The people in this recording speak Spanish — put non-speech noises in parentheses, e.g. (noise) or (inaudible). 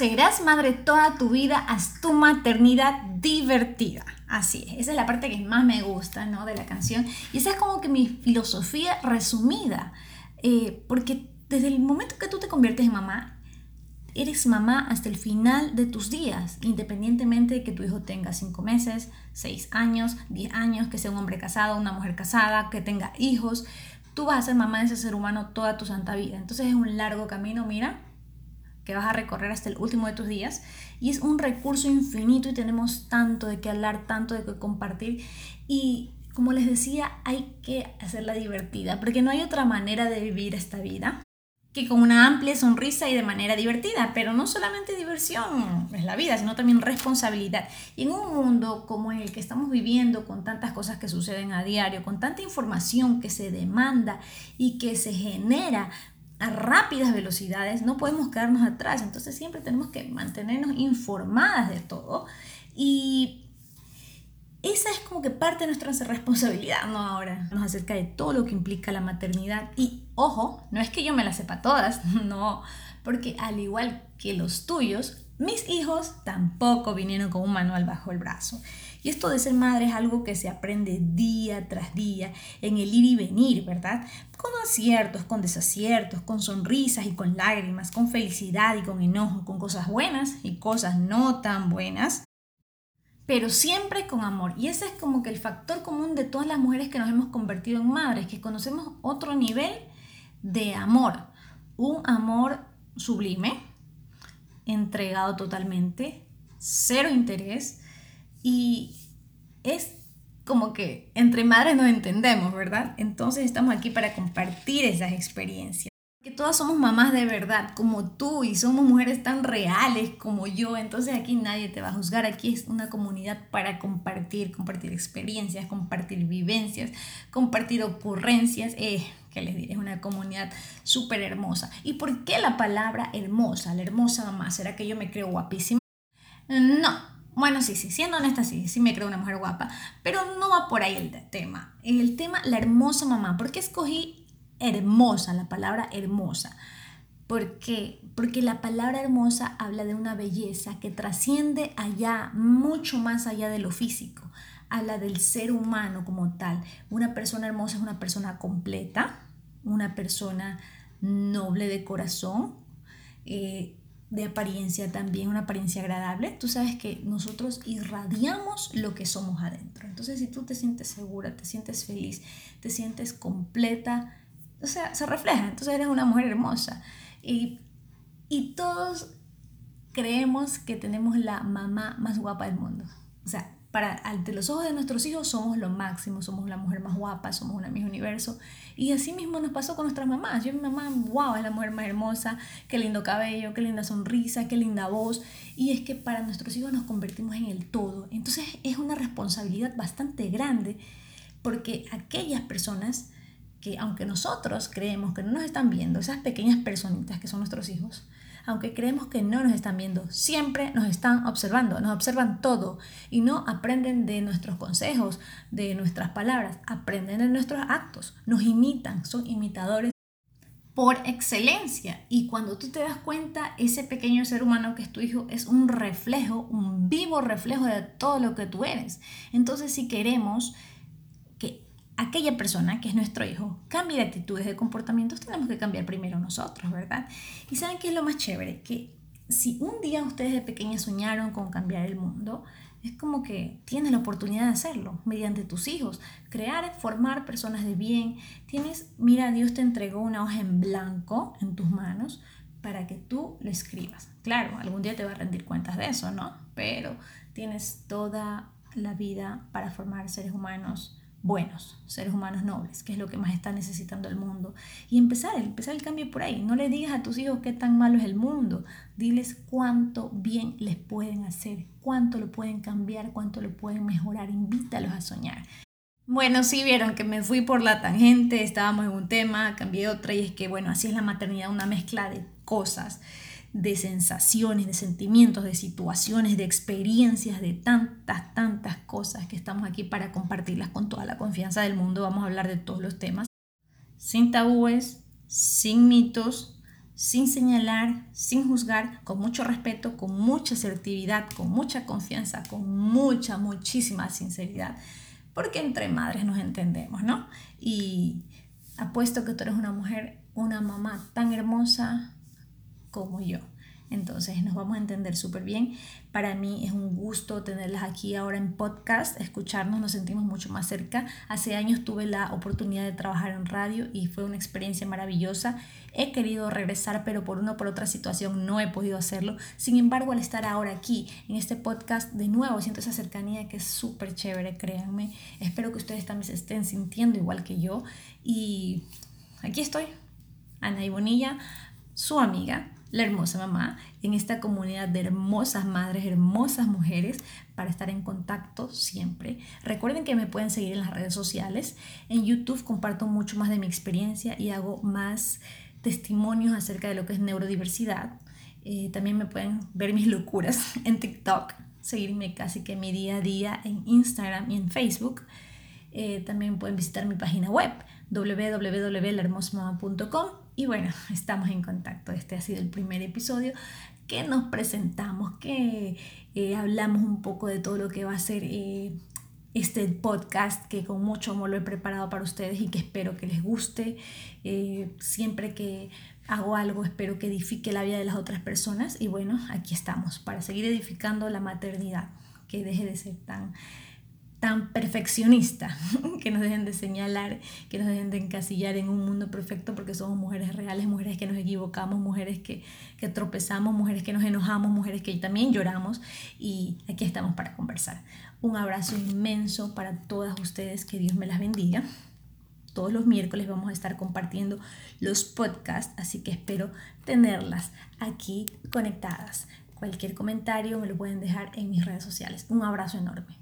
Serás madre toda tu vida, haz tu maternidad divertida. Así es, esa es la parte que más me gusta ¿no? de la canción. Y esa es como que mi filosofía resumida. Eh, porque desde el momento que tú te conviertes en mamá, eres mamá hasta el final de tus días, independientemente de que tu hijo tenga 5 meses, 6 años, 10 años, que sea un hombre casado, una mujer casada, que tenga hijos. Tú vas a ser mamá de ese ser humano toda tu santa vida. Entonces es un largo camino, mira, que vas a recorrer hasta el último de tus días. Y es un recurso infinito y tenemos tanto de qué hablar, tanto de qué compartir. Y como les decía, hay que hacerla divertida, porque no hay otra manera de vivir esta vida que con una amplia sonrisa y de manera divertida, pero no solamente diversión es la vida, sino también responsabilidad. Y en un mundo como el que estamos viviendo, con tantas cosas que suceden a diario, con tanta información que se demanda y que se genera a rápidas velocidades, no podemos quedarnos atrás. Entonces siempre tenemos que mantenernos informadas de todo y esa es como que parte de nuestra responsabilidad, ¿no? Ahora, nos acerca de todo lo que implica la maternidad. Y ojo, no es que yo me las sepa todas, (laughs) no, porque al igual que los tuyos, mis hijos tampoco vinieron con un manual bajo el brazo. Y esto de ser madre es algo que se aprende día tras día, en el ir y venir, ¿verdad? Con aciertos, con desaciertos, con sonrisas y con lágrimas, con felicidad y con enojo, con cosas buenas y cosas no tan buenas pero siempre con amor. Y ese es como que el factor común de todas las mujeres que nos hemos convertido en madres, que conocemos otro nivel de amor, un amor sublime, entregado totalmente, cero interés, y es como que entre madres nos entendemos, ¿verdad? Entonces estamos aquí para compartir esas experiencias que todas somos mamás de verdad, como tú, y somos mujeres tan reales como yo, entonces aquí nadie te va a juzgar, aquí es una comunidad para compartir, compartir experiencias, compartir vivencias, compartir ocurrencias, eh, que les diré, es una comunidad súper hermosa. ¿Y por qué la palabra hermosa, la hermosa mamá? ¿Será que yo me creo guapísima? No, bueno, sí, sí, siendo honesta, sí, sí me creo una mujer guapa, pero no va por ahí el tema. El tema, la hermosa mamá. ¿Por qué escogí hermosa, la palabra hermosa. ¿Por? Porque la palabra hermosa habla de una belleza que trasciende allá, mucho más allá de lo físico. Habla del ser humano como tal. Una persona hermosa es una persona completa, una persona noble de corazón, eh, de apariencia también, una apariencia agradable. Tú sabes que nosotros irradiamos lo que somos adentro. Entonces, si tú te sientes segura, te sientes feliz, te sientes completa, o sea, se refleja. Entonces eres una mujer hermosa. Y, y todos creemos que tenemos la mamá más guapa del mundo. O sea, para ante los ojos de nuestros hijos somos lo máximo, somos la mujer más guapa, somos una misma universo. Y así mismo nos pasó con nuestras mamás. Yo mi mamá, wow, es la mujer más hermosa, qué lindo cabello, qué linda sonrisa, qué linda voz. Y es que para nuestros hijos nos convertimos en el todo. Entonces es una responsabilidad bastante grande porque aquellas personas que aunque nosotros creemos que no nos están viendo, esas pequeñas personitas que son nuestros hijos, aunque creemos que no nos están viendo, siempre nos están observando, nos observan todo y no aprenden de nuestros consejos, de nuestras palabras, aprenden de nuestros actos, nos imitan, son imitadores por excelencia. Y cuando tú te das cuenta, ese pequeño ser humano que es tu hijo es un reflejo, un vivo reflejo de todo lo que tú eres. Entonces, si queremos que aquella persona que es nuestro hijo cambie de actitudes, de comportamientos, tenemos que cambiar primero nosotros, ¿verdad? Y saben qué es lo más chévere, que si un día ustedes de pequeña soñaron con cambiar el mundo, es como que tienes la oportunidad de hacerlo mediante tus hijos, crear, formar personas de bien. Tienes, mira, Dios te entregó una hoja en blanco en tus manos para que tú lo escribas. Claro, algún día te va a rendir cuentas de eso, ¿no? Pero tienes toda la vida para formar seres humanos buenos, seres humanos nobles, que es lo que más está necesitando el mundo. Y empezar, empezar el cambio por ahí. No le digas a tus hijos qué tan malo es el mundo. Diles cuánto bien les pueden hacer, cuánto lo pueden cambiar, cuánto lo pueden mejorar. Invítalos a soñar. Bueno, sí vieron que me fui por la tangente, estábamos en un tema, cambié otra y es que, bueno, así es la maternidad, una mezcla de cosas de sensaciones, de sentimientos, de situaciones, de experiencias, de tantas, tantas cosas que estamos aquí para compartirlas con toda la confianza del mundo. Vamos a hablar de todos los temas, sin tabúes, sin mitos, sin señalar, sin juzgar, con mucho respeto, con mucha asertividad, con mucha confianza, con mucha, muchísima sinceridad, porque entre madres nos entendemos, ¿no? Y apuesto que tú eres una mujer, una mamá tan hermosa como yo. Entonces nos vamos a entender súper bien. Para mí es un gusto tenerlas aquí ahora en podcast, escucharnos, nos sentimos mucho más cerca. Hace años tuve la oportunidad de trabajar en radio y fue una experiencia maravillosa. He querido regresar, pero por una o por otra situación no he podido hacerlo. Sin embargo, al estar ahora aquí en este podcast, de nuevo siento esa cercanía que es súper chévere, créanme. Espero que ustedes también se estén sintiendo igual que yo. Y aquí estoy, Ana y Bonilla, su amiga la hermosa mamá, en esta comunidad de hermosas madres, hermosas mujeres, para estar en contacto siempre. Recuerden que me pueden seguir en las redes sociales. En YouTube comparto mucho más de mi experiencia y hago más testimonios acerca de lo que es neurodiversidad. Eh, también me pueden ver mis locuras (laughs) en TikTok, seguirme casi que mi día a día en Instagram y en Facebook. Eh, también pueden visitar mi página web www.lahermosmama.com y bueno, (laughs) estamos en contacto. Este ha sido el primer episodio que nos presentamos, que eh, hablamos un poco de todo lo que va a ser eh, este podcast que con mucho amor lo he preparado para ustedes y que espero que les guste. siempre que hago algo espero que edifique la vida de las otras personas y bueno, aquí estamos para seguir edificando la maternidad, que deje de ser tan tan perfeccionista, (laughs) que nos dejen de señalar, que nos dejen de encasillar en un mundo perfecto porque somos mujeres reales, mujeres que nos equivocamos, mujeres que, que tropezamos, mujeres que nos enojamos, mujeres que también lloramos y aquí estamos para conversar. Un abrazo inmenso para todas ustedes, que Dios me las bendiga. Todos los miércoles vamos a estar compartiendo los podcasts, así que espero tenerlas aquí conectadas. Cualquier comentario me lo pueden dejar en mis redes sociales. Un abrazo enorme.